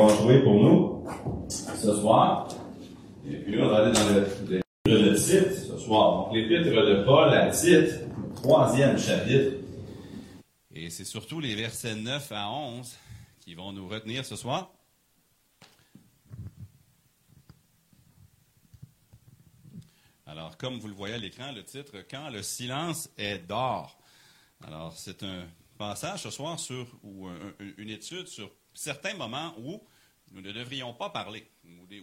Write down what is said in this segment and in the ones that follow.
vont jouer pour nous ce soir. Et puis là, on va aller dans le, le de Tite ce soir. Donc, l'épître de Paul à Tite, troisième chapitre. Et c'est surtout les versets 9 à 11 qui vont nous retenir ce soir. Alors, comme vous le voyez à l'écran, le titre, Quand le silence est d'or. Alors, c'est un passage ce soir sur, ou une étude sur certains moments où nous ne devrions pas parler,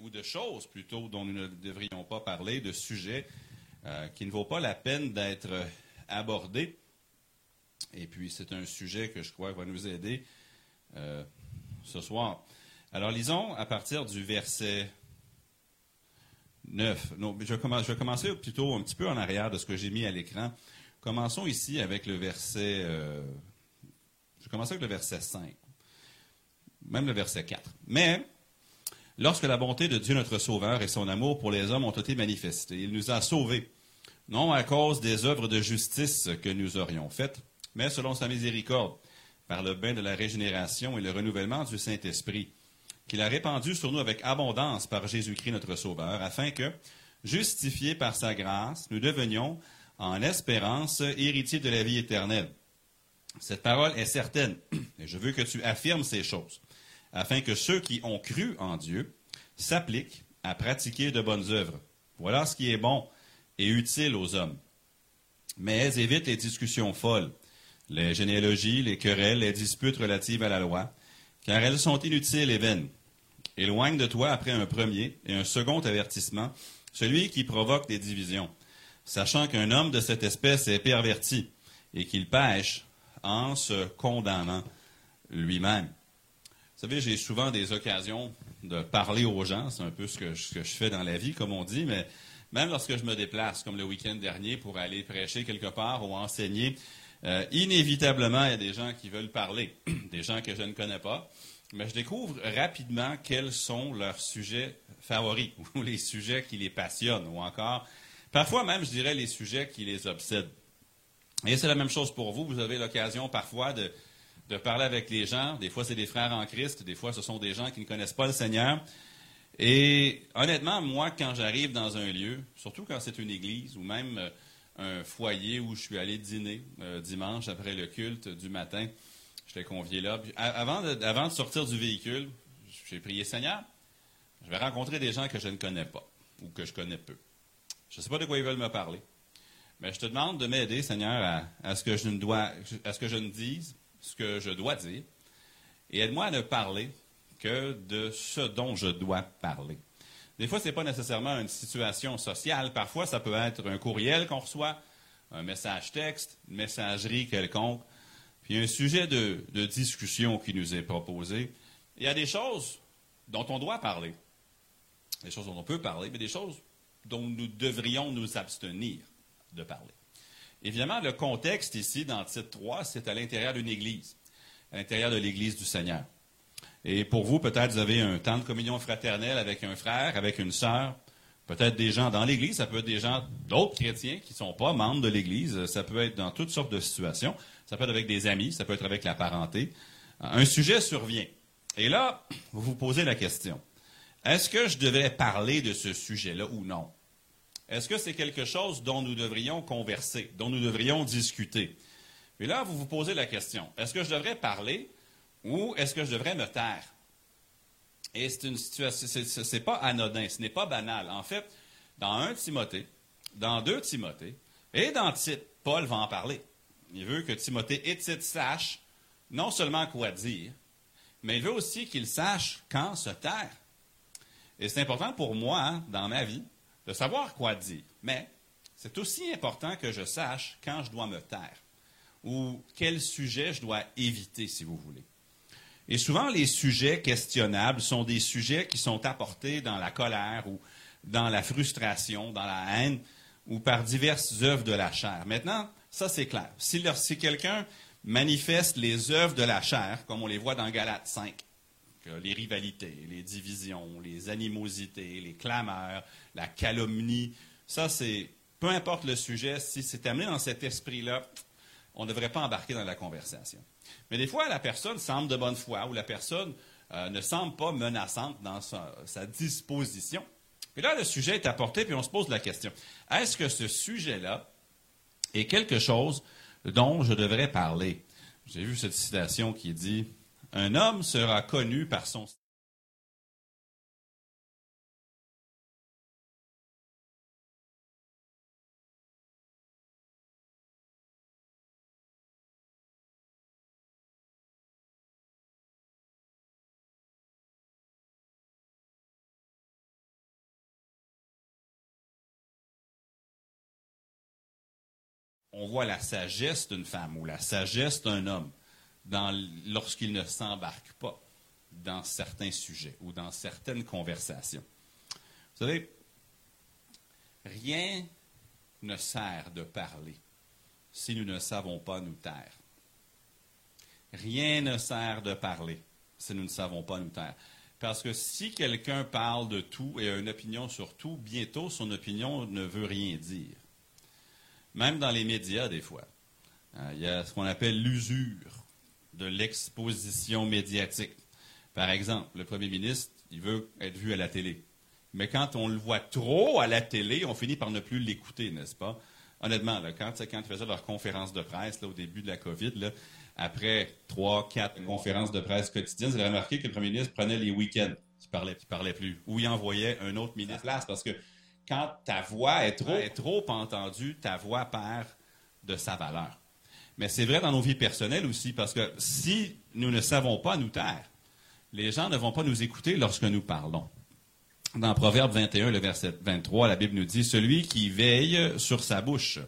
ou, de choses plutôt dont nous ne devrions pas parler, de sujets euh, qui ne vaut pas la peine d'être abordés. Et puis, c'est un sujet que je crois va nous aider euh, ce soir. Alors, lisons à partir du verset 9. Non, je, vais commencer plutôt un petit peu en arrière de ce que j'ai mis à l'écran. Commençons ici avec le verset. Euh, je vais commencer avec le verset 5, même le verset 4. Mais, lorsque la bonté de Dieu notre Sauveur et son amour pour les hommes ont été manifestés, il nous a sauvés, non à cause des œuvres de justice que nous aurions faites, mais selon sa miséricorde, par le bain de la régénération et le renouvellement du Saint-Esprit qu'il a répandu sur nous avec abondance par Jésus-Christ notre Sauveur, afin que, justifiés par sa grâce, nous devenions, en espérance, héritiers de la vie éternelle. Cette parole est certaine, et je veux que tu affirmes ces choses, afin que ceux qui ont cru en Dieu s'appliquent à pratiquer de bonnes œuvres. Voilà ce qui est bon et utile aux hommes. Mais évite les discussions folles, les généalogies, les querelles, les disputes relatives à la loi, car elles sont inutiles et vaines. Éloigne de toi après un premier et un second avertissement celui qui provoque des divisions, sachant qu'un homme de cette espèce est perverti et qu'il pêche en se condamnant lui-même. Vous savez, j'ai souvent des occasions de parler aux gens, c'est un peu ce que, je, fais dans la vie, comme on dit, mais même lorsque je me déplace, comme le week-end dernier, pour aller prêcher quelque part ou enseigner, euh, inévitablement, il y a des gens qui veulent parler, des gens que je ne connais pas mais je découvre rapidement quels sont leurs sujets favoris ou les sujets qui les passionnent ou encore, parfois même, je dirais, les sujets qui les obsèdent. Et c'est la même chose pour vous. Vous avez l'occasion parfois de, parler avec les gens. Des fois, c'est des frères en Christ. Des fois, ce sont des gens qui ne connaissent pas le Seigneur. Et honnêtement, moi, quand j'arrive dans un lieu, surtout quand c'est une église ou même euh, un foyer où je suis allé dîner euh, dimanche après le culte du matin, J'étais convié là. avant, de, sortir du véhicule, j'ai prié Seigneur, je vais rencontrer des gens que je ne connais pas ou que je connais peu. Je ne sais pas de quoi ils veulent me parler. Mais je te demande de m'aider, Seigneur, à, ce que je ne dois, à ce que je ne dise ce que je dois dire. Et aide-moi à ne parler que de ce dont je dois parler. Des fois, ce n'est pas nécessairement une situation sociale. Parfois, ça peut être un courriel qu'on reçoit, un message texte, une messagerie quelconque. Puis un sujet de, discussion qui nous est proposé. Il y a des choses dont on doit parler, des choses dont on peut parler, mais des choses dont nous devrions nous abstenir de parler. Évidemment, le contexte ici, dans le titre 3, c'est à l'intérieur d'une église, à l'intérieur de l'église du Seigneur. Et pour vous, peut-être, vous avez un temps de communion fraternelle avec un frère, avec une sœur, peut-être des gens dans l'Église, ça peut être des gens, d'autres chrétiens qui ne sont pas membres de l'Église, ça peut être dans toutes sortes de situations ça peut être avec des amis, ça peut être avec la parenté. Un sujet survient. Et là, vous vous posez la question. Est-ce que je devrais parler de ce sujet-là ou non? Est-ce que c'est quelque chose dont nous devrions converser, dont nous devrions discuter? Et là, vous vous posez la question. Est-ce que je devrais parler ou est-ce que je devrais me taire? Et c'est une situation, ce n'est pas anodin, ce n'est pas banal. En fait, dans 1 Timothée, dans 2 Timothée et dans Tite, Paul va en parler. Il veut que Timothée et Tite sachent non seulement quoi dire, mais il veut aussi qu'ils sachent quand se taire. Et c'est important pour moi, hein, dans ma vie, de savoir quoi dire. Mais c'est aussi important que je sache quand je dois me taire ou quel sujet je dois éviter, si vous voulez. Et souvent, les sujets questionnables sont des sujets qui sont apportés dans la colère ou dans la frustration, dans la haine ou par diverses œuvres de la chair. Maintenant, ça, c'est clair. Si, quelqu'un manifeste les œuvres de la chair, comme on les voit dans Galates 5, les rivalités, les divisions, les animosités, les clameurs, la calomnie, ça, c'est, peu importe le sujet, si c'est amené dans cet esprit-là, on ne devrait pas embarquer dans la conversation. Mais des fois, la personne semble de bonne foi ou la personne euh, ne semble pas menaçante dans sa, sa, disposition. Et là, le sujet est apporté, puis on se pose la question. Est-ce que ce sujet-là est quelque chose dont je devrais parler? J'ai vu cette citation qui dit Un homme sera connu par son on voit la sagesse d'une femme ou la sagesse d'un homme lorsqu'il ne s'embarque pas dans certains sujets ou dans certaines conversations. Vous savez, rien ne sert de parler si nous ne savons pas nous taire. Rien ne sert de parler si nous ne savons pas nous taire. Parce que si quelqu'un parle de tout et a une opinion sur tout, bientôt son opinion ne veut rien dire même dans les médias des fois. Euh, il y a ce qu'on appelle l'usure de l'exposition médiatique. Par exemple, le premier ministre, il veut être vu à la télé. Mais quand on le voit trop à la télé, on finit par ne plus l'écouter, n'est-ce pas? Honnêtement, quand, ils faisaient leur conférence de presse au début de la COVID, après trois, quatre conférences de presse quotidiennes, vous avez remarqué que le premier ministre prenait les week-ends. Il parlait, il parlait plus. Ou il envoyait un autre ministre place parce que quand ta voix est trop entendue, ta voix perd de sa valeur. Mais c'est vrai dans nos vies personnelles aussi, parce que si nous ne savons pas nous taire, les gens ne vont pas nous écouter lorsque nous parlons. Dans Proverbe 21, le verset 23, la Bible nous dit, Celui qui veille sur sa bouche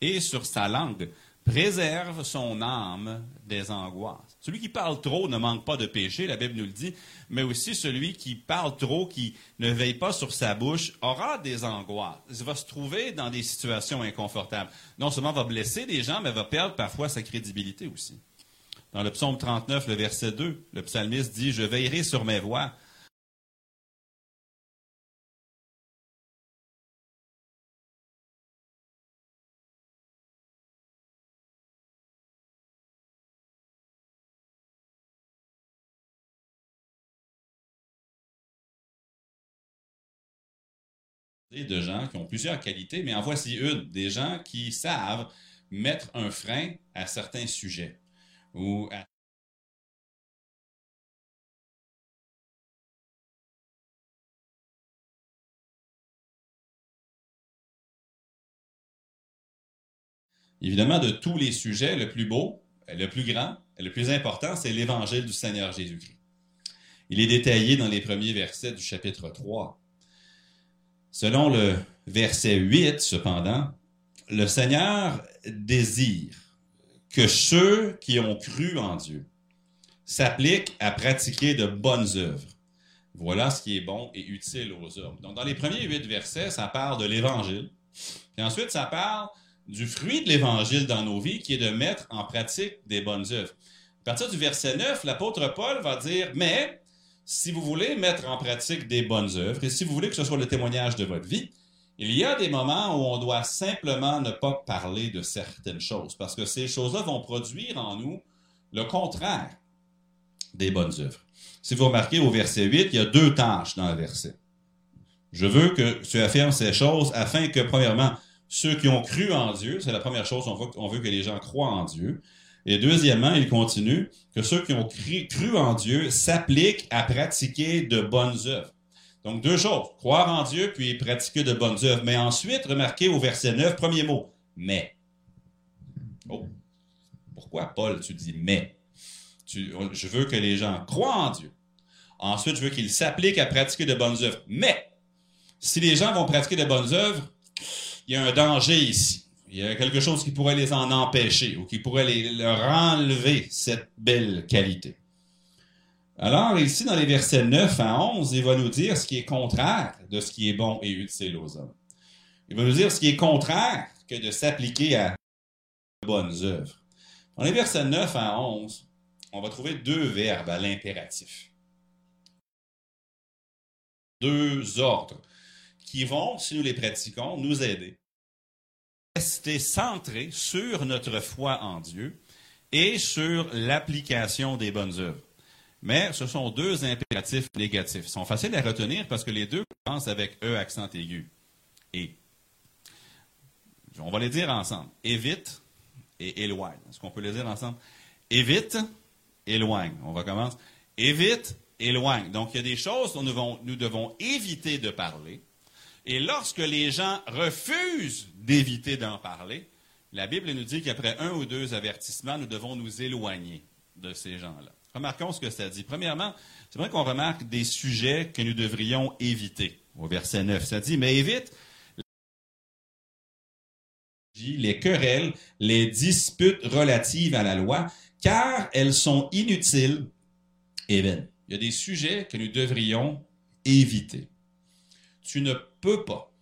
et sur sa langue préserve son âme des angoisses. Celui qui parle trop ne manque pas de péché, la Bible nous le dit, mais aussi celui qui parle trop, qui ne veille pas sur sa bouche, aura des angoisses. Il va se trouver dans des situations inconfortables. Non seulement va blesser des gens, mais va perdre parfois sa crédibilité aussi. Dans le psaume 39, le verset 2, le psalmiste dit, Je veillerai sur mes voies de gens qui ont plusieurs qualités, mais en voici une, des gens qui savent mettre un frein à certains sujets ou Évidemment, de tous les sujets, le plus beau, le plus grand, le plus important, c'est l'évangile du Seigneur Jésus-Christ. Il est détaillé dans les premiers versets du chapitre 3. Selon le verset 8, cependant, le Seigneur désire que ceux qui ont cru en Dieu s'appliquent à pratiquer de bonnes œuvres. Voilà ce qui est bon et utile aux hommes. Donc, dans les premiers huit versets, ça parle de l'Évangile. Puis ensuite, ça parle du fruit de l'Évangile dans nos vies, qui est de mettre en pratique des bonnes œuvres. À partir du verset 9, l'apôtre Paul va dire, mais si vous voulez mettre en pratique des bonnes œuvres et si vous voulez que ce soit le témoignage de votre vie, il y a des moments où on doit simplement ne pas parler de certaines choses parce que ces choses-là vont produire en nous le contraire des bonnes œuvres. Si vous remarquez au verset 8, il y a deux tâches dans le verset. Je veux que tu affirmes ces choses afin que, premièrement, ceux qui ont cru en Dieu, c'est la première chose, on on veut que les gens croient en Dieu, et deuxièmement, il continue que ceux qui ont cru, en Dieu s'appliquent à pratiquer de bonnes œuvres. Donc, deux choses. Croire en Dieu, puis pratiquer de bonnes œuvres. Mais ensuite, remarquez au verset 9, premier mot, mais. Oh. Pourquoi, Paul, tu dis mais? je veux que les gens croient en Dieu. Ensuite, je veux qu'ils s'appliquent à pratiquer de bonnes œuvres. Mais, si les gens vont pratiquer de bonnes œuvres, il y a un danger ici. Il y a quelque chose qui pourrait les en empêcher ou qui pourrait leur enlever cette belle qualité. Alors, ici, dans les versets 9 à 11, il va nous dire ce qui est contraire de ce qui est bon et utile aux hommes. Il va nous dire ce qui est contraire que de s'appliquer à de bonnes œuvres. Dans les versets 9 à 11, on va trouver deux verbes à l'impératif. Deux ordres qui vont, si nous les pratiquons, nous aider rester centré sur notre foi en Dieu et sur l'application des bonnes œuvres. Mais ce sont deux impératifs négatifs. Ils sont faciles à retenir parce que les deux commencent avec E accent aigu. Et. On va les dire ensemble. Évite et éloigne. Est-ce qu'on peut les dire ensemble? Évite, éloigne. On va commencer. Évite, éloigne. Donc, il y a des choses dont nous devons, nous devons éviter de parler. Et lorsque les gens refusent d'éviter d'en parler, la Bible nous dit qu'après un ou deux avertissements, nous devons nous éloigner de ces gens-là. Remarquons ce que ça dit. Premièrement, c'est vrai qu'on remarque des sujets que nous devrions éviter. Au verset 9, ça dit, mais évite les querelles, les disputes relatives à la loi, car elles sont inutiles et vaines. Il y a des sujets que nous devrions éviter. Tu ne peux pas,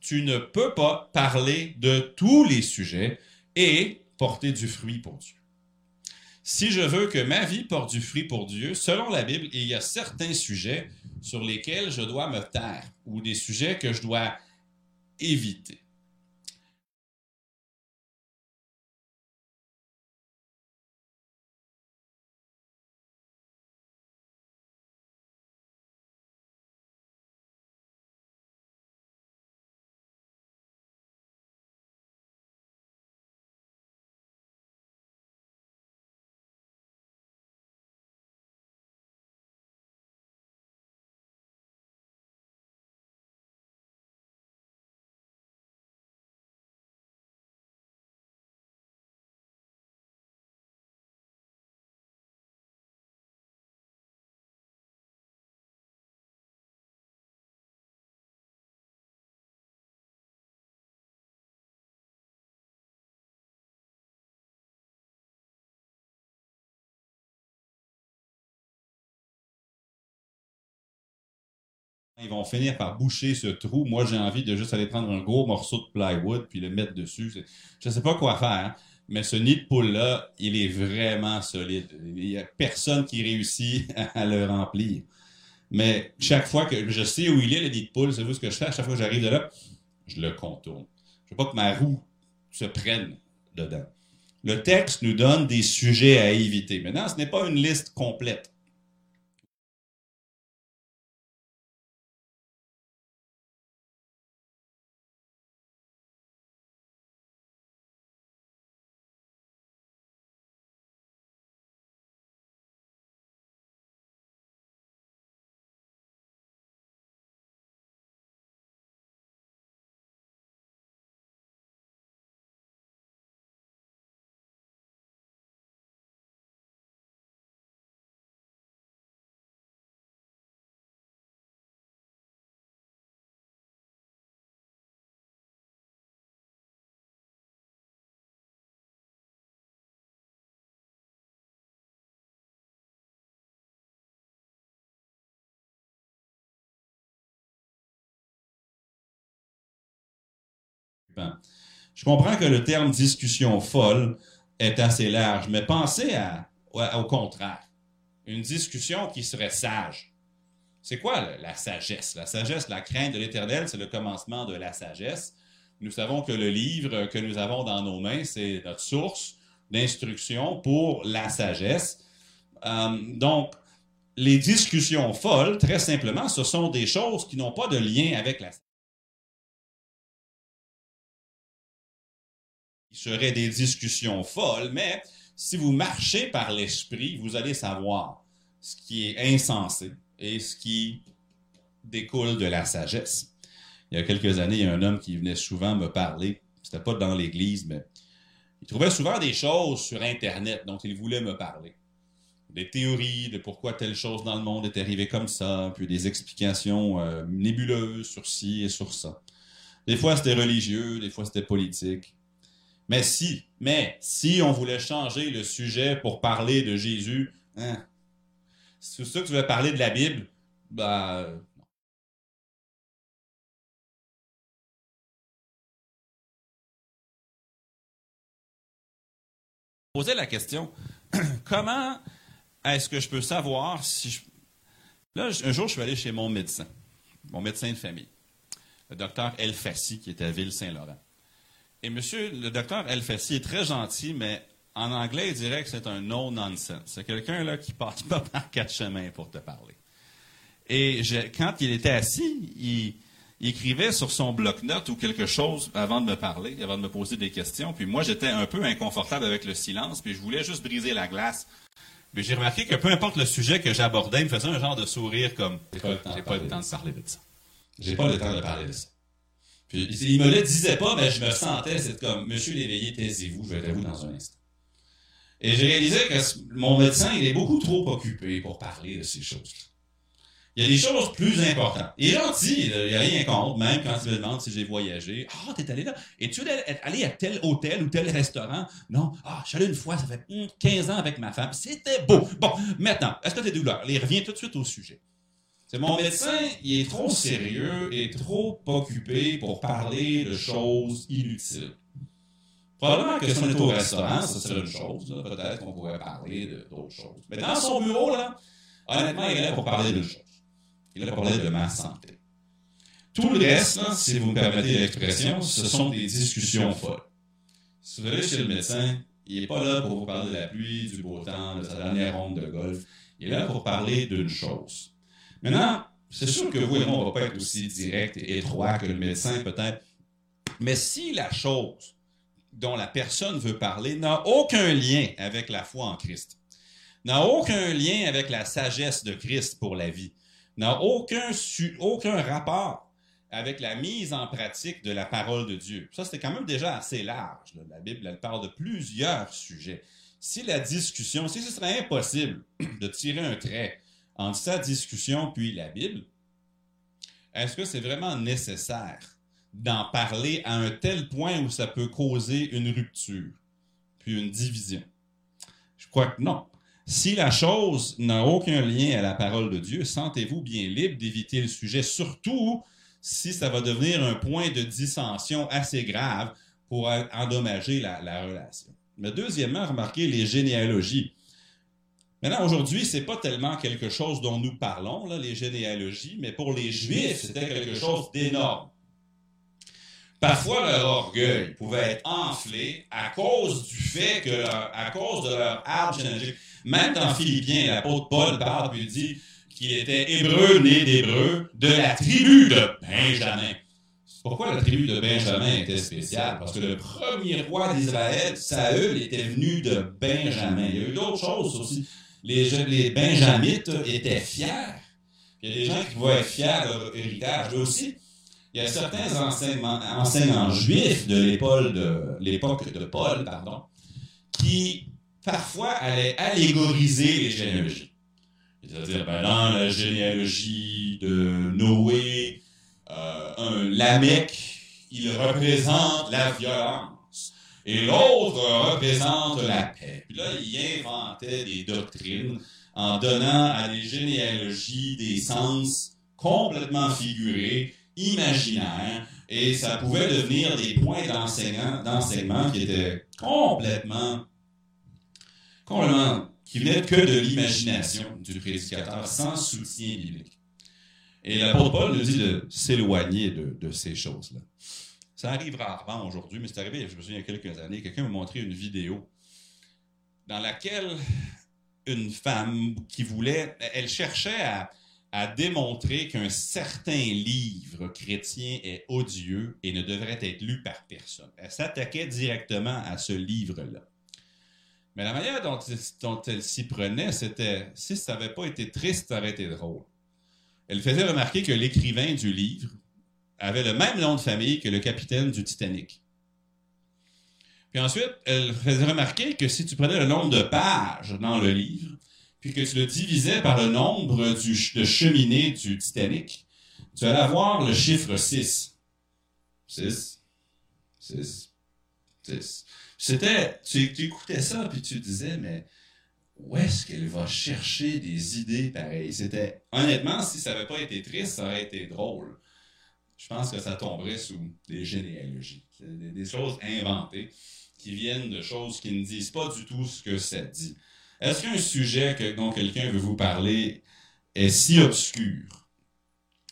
tu ne peux pas parler de tous les sujets et porter du fruit pour Dieu. Si je veux que ma vie porte du fruit pour Dieu, selon la Bible, il y a certains sujets sur lesquels je dois me taire ou des sujets que je dois éviter. Ils vont finir par boucher ce trou. Moi, j'ai envie de juste aller prendre un gros morceau de plywood puis le mettre dessus. Je ne sais pas quoi faire, mais ce nid de poule-là, il est vraiment solide. Il n'y a personne qui réussit à le remplir. Mais chaque fois que je sais où il est, le nid de poule, c'est vous ce que je fais? À chaque fois que j'arrive de là, je le contourne. Je ne veux pas que ma roue se prenne dedans. Le texte nous donne des sujets à éviter. Maintenant, ce n'est pas une liste complète. Je comprends que le terme discussion folle est assez large, mais pensez au contraire. Une discussion qui serait sage. C'est quoi la sagesse? La sagesse, la crainte de l'éternel, c'est le commencement de la sagesse. Nous savons que le livre que nous avons dans nos mains, c'est notre source d'instruction pour la sagesse. Euh, donc, les discussions folles, très simplement, ce sont des choses qui n'ont pas de lien avec la sagesse. Il serait des discussions folles, mais si vous marchez par l'esprit, vous allez savoir ce qui est insensé et ce qui découle de la sagesse. Il y a quelques années, il y a un homme qui venait souvent me parler. C'était pas dans l'église, mais il trouvait souvent des choses sur Internet dont il voulait me parler. Des théories de pourquoi telle chose dans le monde est arrivée comme ça, puis des explications euh, nébuleuses sur ci et sur ça. Des fois, c'était religieux, des fois, c'était politique. Mais si, mais si on voulait changer le sujet pour parler de Jésus, hein, c'est ça que tu veux parler de la Bible, ben, Poser la question, comment est-ce que je peux savoir si je... Là, un jour, je suis allé chez mon médecin, mon médecin de famille, le docteur Elfassi, qui est à Ville-Saint-Laurent. Et monsieur, le docteur Elfassi est très gentil, mais en anglais, il dirait que c'est un no-nonsense. C'est quelqu'un là qui passe pas par quatre chemins pour te parler. Et quand il était assis, il, écrivait sur son bloc-notes ou quelque chose avant de me parler, avant de me poser des questions. Puis moi, j'étais un peu inconfortable avec le silence, puis je voulais juste briser la glace. Mais j'ai remarqué que peu importe le sujet que j'abordais, il me faisait un genre de sourire comme « J'ai pas, pas le temps de parler de ça. J'ai pas le temps de parler de ça. » Puis il me le disait pas, mais je me sentais, c'est comme « Monsieur l'éveillé, taisez-vous, je vais être vous dans un instant. » Et j'ai réalisé que mon médecin, il est beaucoup trop occupé pour parler de ces choses-là. Il y a des choses plus importantes. Il est gentil, il n'y a rien contre, même quand il me demande si j'ai voyagé. Ah, t'es allé là? Es-tu allé à tel hôtel ou tel restaurant? Non. Ah, je suis allé une fois, ça fait 15 ans avec ma femme. C'était beau. Bon, maintenant, est-ce que t'es douleur? Il revient tout de suite au sujet. C'est mon médecin, il est trop sérieux et trop occupé pour parler de choses inutiles. Probablement que si on est au restaurant, ça serait une chose. Peut-être qu'on pourrait parler d'autres choses. Mais dans son bureau, là, honnêtement, il est là pour parler d'une chose. Il a parlé de ma santé. Tout le reste, si vous me permettez l'expression, ce sont des discussions folles. Si vous allez chez le médecin, il n'est pas là pour vous parler de la pluie, du beau temps, de sa dernière ronde de golf. Il est là pour parler d'une chose. Maintenant, c'est sûr que vous et moi, on ne va pas être aussi direct et étroit que le médecin peut-être. Mais si la chose dont la personne veut parler n'a aucun lien avec la foi en Christ, n'a aucun lien avec la sagesse de Christ pour la vie, n'a aucun, aucun rapport avec la mise en pratique de la parole de Dieu. Ça, c'était quand même déjà assez large. La Bible, elle parle de plusieurs sujets. Si la discussion, si ce serait impossible de tirer un trait entre sa discussion puis la Bible, est-ce que c'est vraiment nécessaire d'en parler à un tel point où ça peut causer une rupture, puis une division? Je crois que non. Si la chose n'a aucun lien à la parole de Dieu, sentez-vous bien libre d'éviter le sujet, surtout si ça va devenir un point de dissension assez grave pour endommager la, relation. Mais deuxièmement, remarquez les généalogies. Maintenant, aujourd'hui, c'est pas tellement quelque chose dont nous parlons, là, les généalogies, mais pour les Juifs, c'était quelque chose d'énorme. Parfois, leur orgueil pouvait être enflé à cause du fait que, à cause de leur arbre généalogique. Même dans Philippiens, l'apôtre Paul parle et dit qu'il était hébreu, né d'hébreu, de la tribu de Benjamin. Pourquoi la tribu de Benjamin était spéciale? Parce que le premier roi d'Israël, Saül, était venu de Benjamin. Il y a eu d'autres choses aussi. Les, Benjamites étaient fiers. Il y a des gens qui vont être fiers de leur héritage. aussi, il y a certains enseignants, juifs de l'époque de, Paul, pardon, qui parfois allait allégoriser les généalogies. C'est-à-dire, ben, dans la généalogie de Noé, euh, un il représente la violence. Et l'autre représente la paix. Puis là, il inventait des doctrines en donnant à des généalogies des sens complètement figurés, imaginaires, et ça pouvait devenir des points d'enseignement qui étaient complètement qui venait que de l'imagination du prédicateur, sans soutien biblique. Et l'apôtre Paul nous dit de s'éloigner de, ces choses-là. Ça arrive rarement aujourd'hui, mais c'est arrivé, je me souviens, il y a quelques années, quelqu'un m'a montré une vidéo dans laquelle une femme qui voulait, elle cherchait à, à démontrer qu'un certain livre chrétien est odieux et ne devrait être lu par personne. Elle s'attaquait directement à ce livre-là. Mais la manière dont, elle s'y prenait, c'était si ça n'avait pas été triste, ça aurait été drôle. Elle faisait remarquer que l'écrivain du livre avait le même nom de famille que le capitaine du Titanic. Puis ensuite, elle faisait remarquer que si tu prenais le nombre de pages dans le livre, puis que tu le divisais par le nombre de cheminées du Titanic, tu allais avoir le chiffre 6. 6, 6, 6. C'était, tu, écoutais ça, puis tu disais, mais où est-ce qu'elle va chercher des idées pareilles? C'était, honnêtement, si ça n'avait pas été triste, ça aurait été drôle. Je pense que ça tomberait sous des généalogies. Des, choses inventées qui viennent de choses qui ne disent pas du tout ce que ça dit. Est-ce qu'un sujet dont quelqu'un veut vous parler est si obscur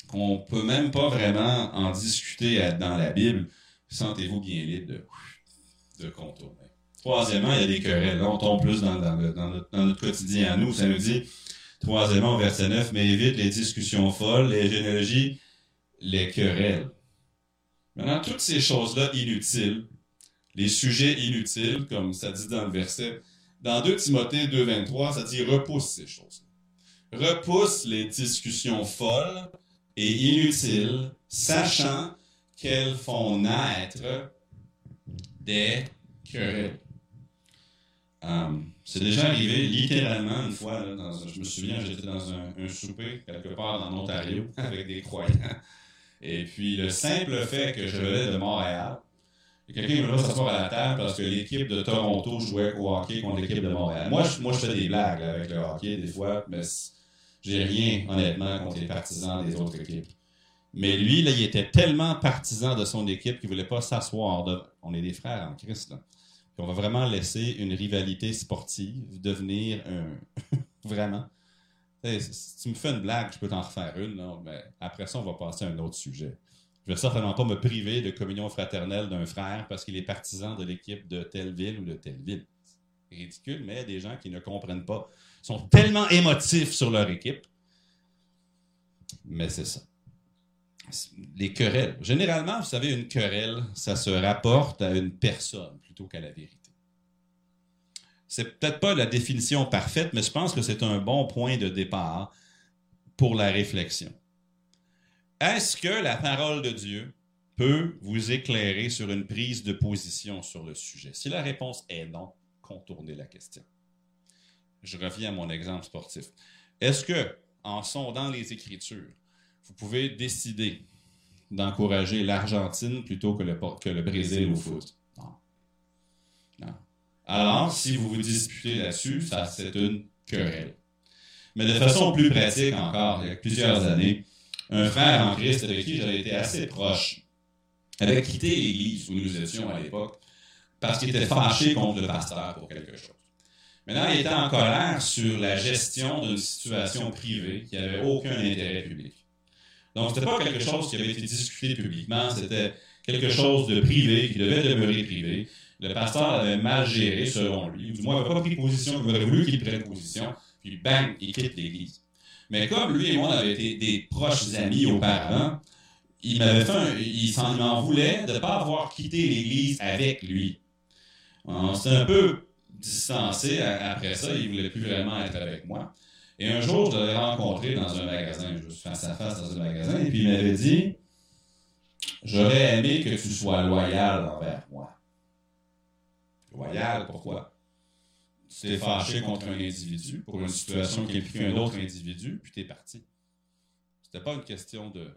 qu'on peut même pas vraiment en discuter dans la Bible? Sentez-vous bien libre de de contourner. Troisièmement, il y a des querelles. On tombe plus dans, notre, quotidien à nous. Ça nous dit, troisièmement, verset 9, mais évite les discussions folles, les généalogies, les querelles. Maintenant, toutes ces choses-là inutiles, les sujets inutiles, comme ça dit dans le verset, dans 2 Timothée 2.23, ça dit repousse ces choses. Repousse les discussions folles et inutiles, sachant qu'elles font naître des querelles. Euh, c'est déjà arrivé littéralement une fois, je me souviens, j'étais dans un, un, souper quelque part en Ontario avec des croyants. Et puis le simple fait que je venais de Montréal, quelqu'un me s'asseoir à la table parce que l'équipe de Toronto jouait au hockey contre l'équipe de Montréal. Moi je, moi, je fais des blagues avec le hockey des fois, mais j'ai rien, honnêtement, contre les partisans des autres équipes. Mais lui, là, il était tellement partisan de son équipe qu'il voulait pas s'asseoir. On est des frères en Christ, on va vraiment laisser une rivalité sportive devenir un... vraiment. Si tu me fais une blague, je peux t'en refaire une, mais après ça, on va passer à un autre sujet. Je vais certainement pas me priver de communion fraternelle d'un frère parce qu'il est partisan de l'équipe de telle ville ou de telle ville. C'est ridicule, mais des gens qui ne comprennent pas. Sont tellement émotifs sur leur équipe. Mais c'est ça les querelles. Généralement, vous savez, une querelle, ça se rapporte à une personne plutôt qu'à la vérité. C'est peut-être pas la définition parfaite, mais je pense que c'est un bon point de départ pour la réflexion. Est-ce que la parole de Dieu peut vous éclairer sur une prise de position sur le sujet? Si la réponse est non, contournez la question. Je reviens à mon exemple sportif. Est-ce que, en sondant les Écritures, vous pouvez décider d'encourager l'Argentine plutôt que le, Brésil au foot? Non. Alors, si vous vous disputez là-dessus, ça, c'est une querelle. Mais de façon plus pratique encore, il y a plusieurs années, un frère en Christ avec qui j'avais été assez proche avait quitté l'église où nous étions à l'époque parce qu'il était fâché contre le pasteur pour quelque chose. Maintenant, il était en colère sur la gestion d'une situation privée qui n'avait aucun intérêt public. Donc, c'était pas quelque chose qui avait été discuté publiquement, c'était quelque chose de privé qui devait demeurer privé. Le pasteur avait mal géré, selon lui, ou du moins n'avait pas pris position, il aurait voulu qu'il prenne position, puis bang, il quitte l'Église. Mais comme lui et moi, on avait été des proches amis auparavant, il m'avait fait il s'en voulait de ne pas avoir quitté l'Église avec lui. On s'est un peu distancé après ça, il ne voulait plus vraiment être avec moi. Et un jour, je l'avais rencontré dans un magasin, suis face à face dans un magasin, et puis il m'avait dit J'aurais aimé que tu sois loyal envers moi. Loyal, pourquoi? Tu t'es fâché contre un individu pour une situation qui implique un autre individu, puis tu es parti. C'était pas une question de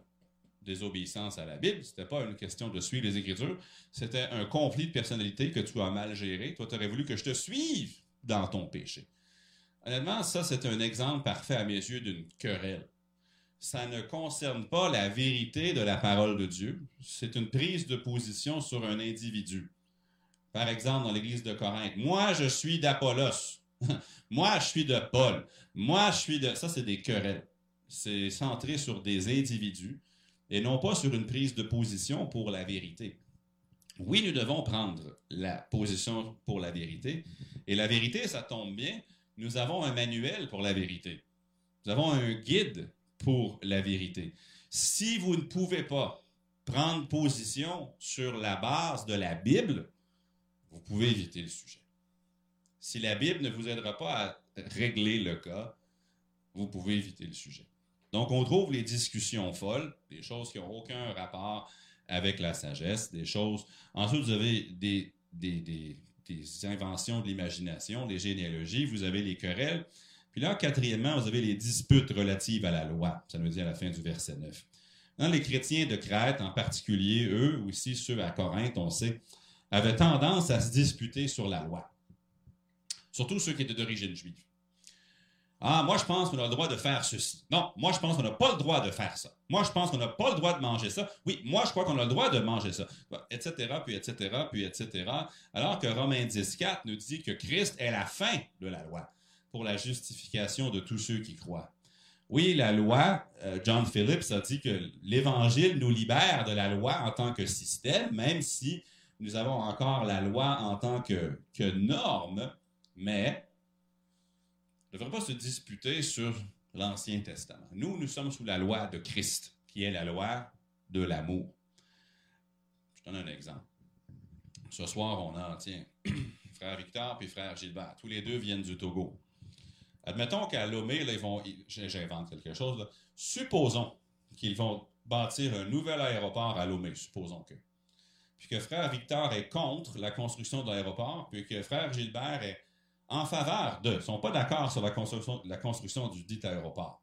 désobéissance à la Bible, c'était pas une question de suivre les Écritures, c'était un conflit de personnalité que tu as mal géré. Toi, tu aurais voulu que je te suive dans ton péché. Honnêtement, ça, c'est un exemple parfait à mes yeux d'une querelle. Ça ne concerne pas la vérité de la parole de Dieu. C'est une prise de position sur un individu. Par exemple, dans l'église de Corinthe, moi, je suis d'Apollos. moi, je suis de Paul. Moi, je suis de... Ça, c'est des querelles. C'est centré sur des individus et non pas sur une prise de position pour la vérité. Oui, nous devons prendre la position pour la vérité. Et la vérité, ça tombe bien, nous avons un manuel pour la vérité. Nous avons un guide pour la vérité. Si vous ne pouvez pas prendre position sur la base de la Bible, vous pouvez éviter le sujet. Si la Bible ne vous aidera pas à régler le cas, vous pouvez éviter le sujet. Donc, on trouve les discussions folles, des choses qui n'ont aucun rapport avec la sagesse, des choses. Ensuite, vous avez des, des des inventions de l'imagination, des généalogies, vous avez les querelles. Puis là, quatrièmement, vous avez les disputes relatives à la loi. Ça nous dit à la fin du verset 9. Dans les chrétiens de Crète, en particulier, eux aussi, ceux à Corinthe, on sait, avaient tendance à se disputer sur la loi. Surtout ceux qui étaient d'origine juive. Ah, moi, je pense qu'on a le droit de faire ceci. Non, moi, je pense qu'on n'a pas le droit de faire ça. Moi, je pense qu'on n'a pas le droit de manger ça. Oui, moi, je crois qu'on a le droit de manger ça. Etc., puis etc., puis etc. Alors que Romains 10, 4 nous dit que Christ est la fin de la loi pour la justification de tous ceux qui croient. Oui, la loi, euh, John Phillips a dit que l'Évangile nous libère de la loi en tant que système, même si nous avons encore la loi en tant que, que norme, mais ne devrait pas se disputer sur l'Ancien Testament. Nous, nous sommes sous la loi de Christ, qui est la loi de l'amour. Je donne un exemple. Ce soir, on a, tiens, frère Victor puis frère Gilbert. Tous les deux viennent du Togo. Admettons qu'à Lomé, là, ils vont, j'invente quelque chose, là. supposons qu'ils vont bâtir un nouvel aéroport à Lomé, supposons que. Puis que frère Victor est contre la construction de l'aéroport, puis que frère Gilbert est en faveur de, sont pas d'accord sur la construction, la construction du dit aéroport.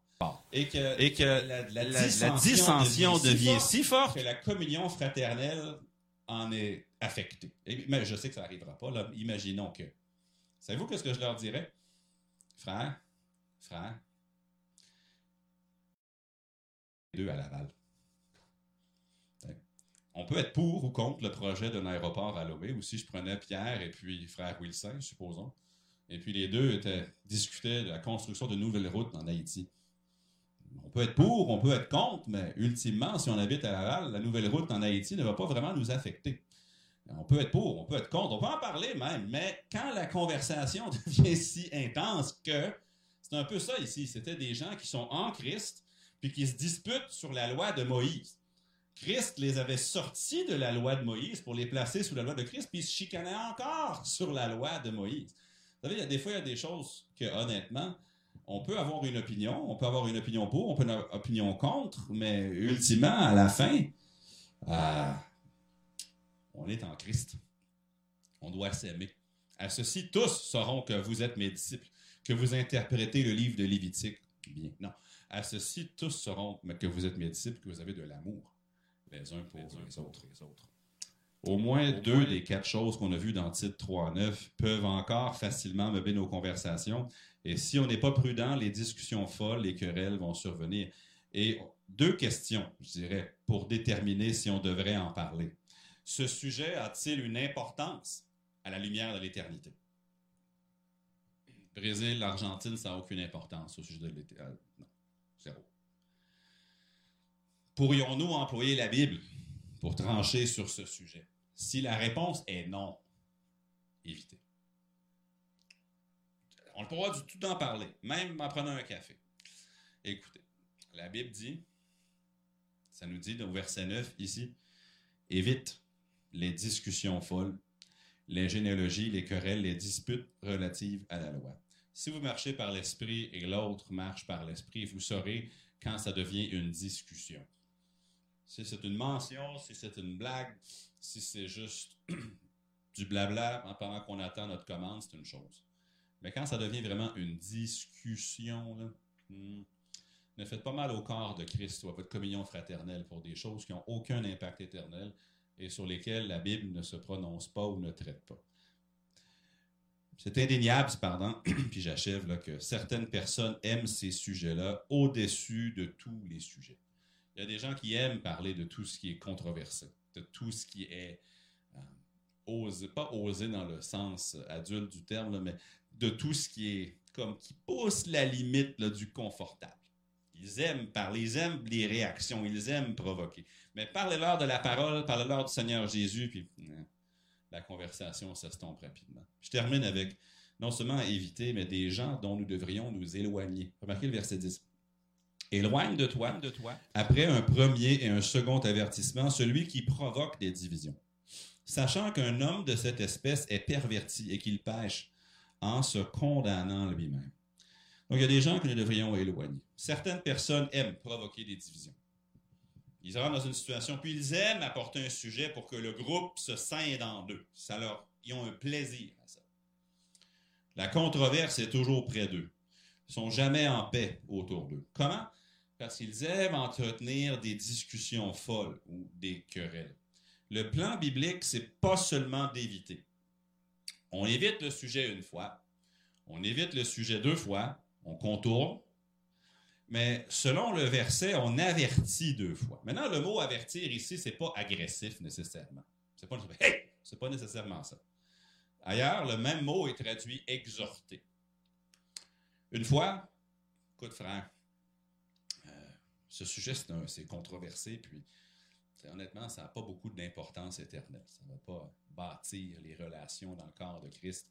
Et que, Et que la, la, la dissension devient si forte que la communion fraternelle en est affectée. Et- mais je sais que ça n'arrivera pas. Là. Imaginons que. Savez-vous qu'est-ce que je leur dirais? Frère, frère, deux à Laval. On peut être pour ou contre le projet d'un aéroport à Lomé, ou si je prenais Pierre et puis frère Wilson, supposons, et puis les deux étaient, discutaient de la construction de nouvelles routes en Haïti. On peut être pour, on peut être contre, mais ultimement, si on habite à Laval, la nouvelle route en Haïti ne va pas vraiment nous affecter. On peut être pour, on peut être contre, on peut en parler même, mais quand la conversation devient si intense que c'est un peu ça ici, c'était des gens qui sont en Christ puis qui se disputent sur la loi de Moïse. Christ les avait sortis de la loi de Moïse pour les placer sous la loi de Christ, puis ils se chicanaient encore sur la loi de Moïse. Vous savez, il des fois, il y a des choses que, honnêtement, on peut avoir une opinion, on peut avoir une opinion pour, on peut avoir une opinion contre, mais ultimement, à la fin, euh, on est en Christ. On doit s'aimer. À ceci, tous sauront que vous êtes mes disciples, que vous interprétez le livre de Lévitique bien. Non. À ceci, tous sauront que vous êtes mes disciples, que vous avez de l'amour les uns pour les, autres. les autres. Au moins deux des quatre choses qu'on a vues dans titre 3 9 peuvent encore facilement meubler nos conversations. Et si on n'est pas prudent, les discussions folles, les querelles vont survenir. Et deux questions, je dirais, pour déterminer si on devrait en parler. Ce sujet a-t-il une importance à la lumière de l'éternité? Brésil, l'Argentine, ça n'a aucune importance au sujet de l'éternité. Non, zéro. Pourrions-nous employer la Bible pour trancher sur ce sujet? Si la réponse est non, évitez. On ne pourra du tout en parler, même en prenant un café. Écoutez, la Bible dit, ça nous dit au verset 9 ici, évite les discussions folles, les généalogies, les querelles, les disputes relatives à la loi. Si vous marchez par l'esprit et l'autre marche par l'esprit, vous saurez quand ça devient une discussion. Si c'est une mention, si c'est une blague, si c'est juste du blabla en pendant qu'on attend notre commande, c'est une chose. Mais quand ça devient vraiment une discussion, hmm, ne faites pas mal au corps de Christ ou à votre communion fraternelle pour des choses qui n'ont aucun impact éternel et sur lesquelles la Bible ne se prononce pas ou ne traite pas. C'est indéniable, pardon, puis j'achève là, que certaines personnes aiment ces sujets-là au-dessus de tous les sujets. Il y a des gens qui aiment parler de tout ce qui est controversé, de tout ce qui est euh, osé, pas osé dans le sens adulte du terme, mais de tout ce qui est comme qui pousse la limite du confortable. Ils aiment parler, ils aiment les réactions, ils aiment provoquer. Mais parlez-leur de la parole, parlez-leur du Seigneur Jésus, puis euh, la conversation s'estompe rapidement. Je termine avec non seulement éviter, mais des gens dont nous devrions nous éloigner. Remarquez le verset 10. Éloigne de toi, de toi. après un premier et un second avertissement, celui qui provoque des divisions. Sachant qu'un homme de cette espèce est perverti et qu'il pêche en se condamnant lui-même. Donc, il y a des gens que nous devrions éloigner. Certaines personnes aiment provoquer des divisions. Ils rentrent dans une situation, puis ils aiment apporter un sujet pour que le groupe se scinde en deux. Ils ont un plaisir à ça. La controverse est toujours près d'eux. Ils sont jamais en paix autour d'eux. Comment? Parce qu'ils aiment entretenir des discussions folles ou des querelles. Le plan biblique, c'est pas seulement d'éviter. On évite le sujet une fois, on évite le sujet deux fois, on contourne, mais selon le verset, on avertit deux fois. Maintenant, le mot avertir ici, c'est pas agressif nécessairement. C'est pas hey! c'est pas nécessairement ça. Ailleurs, le même mot est traduit exhorter. Une fois, écoute frère, euh, ce sujet c'est controversé, puis honnêtement, ça n'a pas beaucoup d'importance éternelle. Ça ne va pas bâtir les relations dans le corps de Christ.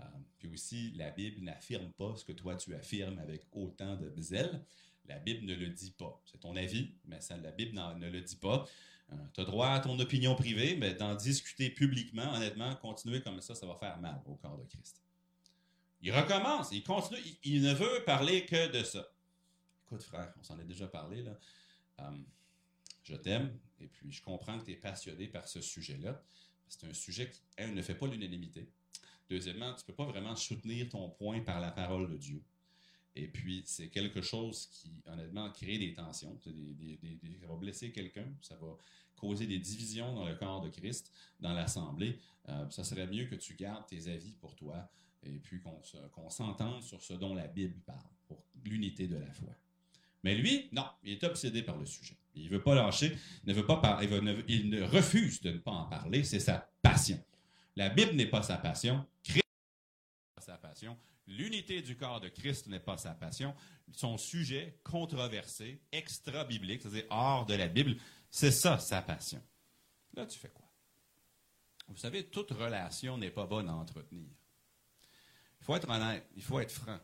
Euh, puis aussi, la Bible n'affirme pas ce que toi tu affirmes avec autant de zèle. La Bible ne le dit pas. C'est ton avis, mais ça, la Bible ne le dit pas. Euh, tu as droit à ton opinion privée, mais d'en discuter publiquement, honnêtement, continuer comme ça, ça va faire mal au corps de Christ. Il recommence, il continue, il, ne veut parler que de ça. Écoute, frère, on s'en est déjà parlé, là. Euh, je t'aime, et puis je comprends que tu es passionné par ce sujet-là. C'est un sujet qui, ne fait pas l'unanimité. Deuxièmement, tu ne peux pas vraiment soutenir ton point par la parole de Dieu. Et puis, c'est quelque chose qui, honnêtement, crée des tensions. ça va blesser quelqu'un, ça va causer des divisions dans le corps de Christ, dans l'Assemblée. Euh, ça serait mieux que tu gardes tes avis pour toi et puis qu'on s'entende sur ce dont la Bible parle, pour l'unité de la foi. Mais lui, non, il est obsédé par le sujet. Il ne veut pas lâcher, il ne veut pas il, ne refuse de ne pas en parler, c'est sa passion. La Bible n'est pas sa passion, Christ n'est pas sa passion, l'unité du corps de Christ n'est pas sa passion, son sujet controversé, extra-biblique, c'est-à-dire hors de la Bible, c'est ça sa passion. Là, tu fais quoi? Vous savez, toute relation n'est pas bonne à entretenir. Il faut être honnête, il faut être franc.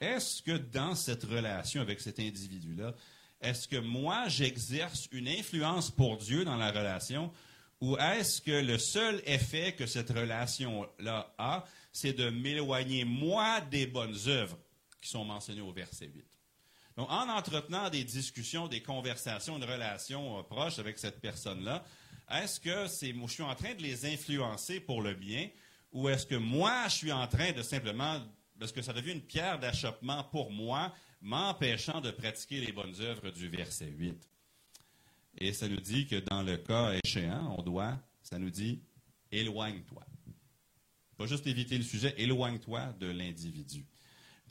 Est-ce que dans cette relation avec cet individu-là, est-ce que moi, j'exerce une influence pour Dieu dans la relation ou est-ce que le seul effet que cette relation-là a, c'est de m'éloigner, moi, des bonnes œuvres qui sont mentionnées au verset 8? Donc, en entretenant des discussions, des conversations, une relation euh, proche avec cette personne-là, est-ce que je suis en train de les influencer pour le bien ou est-ce que moi, je suis en train de simplement parce que ça devient une pierre d'achoppement pour moi, m'empêchant de pratiquer les bonnes œuvres du verset 8. Et ça nous dit que dans le cas échéant, on doit, ça nous dit, éloigne-toi. Pas juste éviter le sujet, éloigne-toi de l'individu.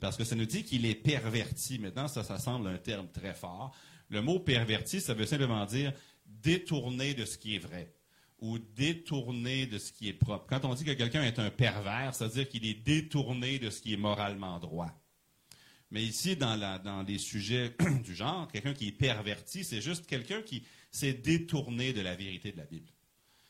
Parce que ça nous dit qu'il est perverti. Maintenant, ça, ça semble un terme très fort. Le mot perverti, ça veut simplement dire détourner de ce qui est vrai ou détourné de ce qui est propre. Quand on dit que quelqu'un est un pervers, ça veut dire qu'il est détourné de ce qui est moralement droit. Mais ici, dans, les sujets du genre, quelqu'un qui est perverti, c'est juste quelqu'un qui s'est détourné de la vérité de la Bible.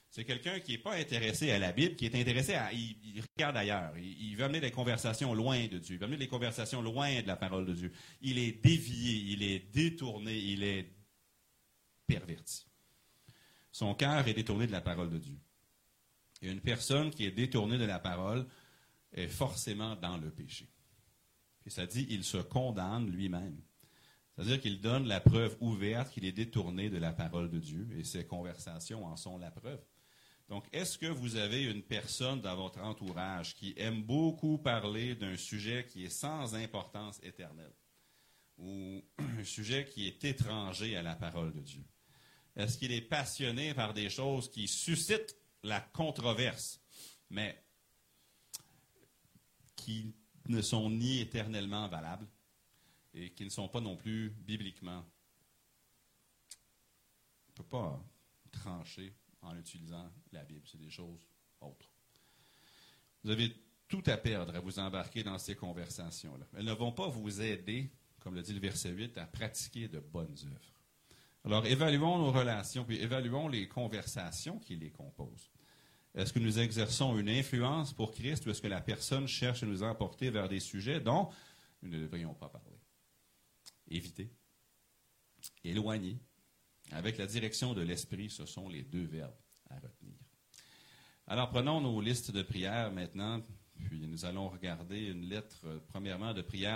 C'est quelqu'un qui n'est pas intéressé à la Bible, qui est intéressé à... Il, regarde ailleurs. Il, il, veut amener des conversations loin de Dieu. Il veut amener des conversations loin de la parole de Dieu. Il est dévié, il est détourné, il est perverti. Son cœur est détourné de la parole de Dieu. Et une personne qui est détournée de la parole est forcément dans le péché. Puis ça dit, il se condamne lui-même. C'est-à-dire qu'il donne la preuve ouverte qu'il est détourné de la parole de Dieu, et ses conversations en sont la preuve. Donc, est-ce que vous avez une personne dans votre entourage qui aime beaucoup parler d'un sujet qui est sans importance éternelle, ou un sujet qui est étranger à la parole de Dieu? Est-ce qu'il est passionné par des choses qui suscitent la controverse, mais qui ne sont ni éternellement valables et qui ne sont pas non plus bibliquement. On ne peut pas trancher en utilisant la Bible. C'est des choses autres. Vous avez tout à perdre à vous embarquer dans ces conversations-là. Elles ne vont pas vous aider, comme le dit le verset 8, à pratiquer de bonnes œuvres. Alors, évaluons nos relations, puis évaluons les conversations qui les composent. Est-ce que nous exerçons une influence pour Christ ou est-ce que la personne cherche à nous emporter vers des sujets dont nous ne devrions pas parler? Éviter. Éloigner. Avec la direction de l'esprit, ce sont les deux verbes à retenir. Alors, prenons nos listes de prières maintenant, puis nous allons regarder une lettre, premièrement, de prière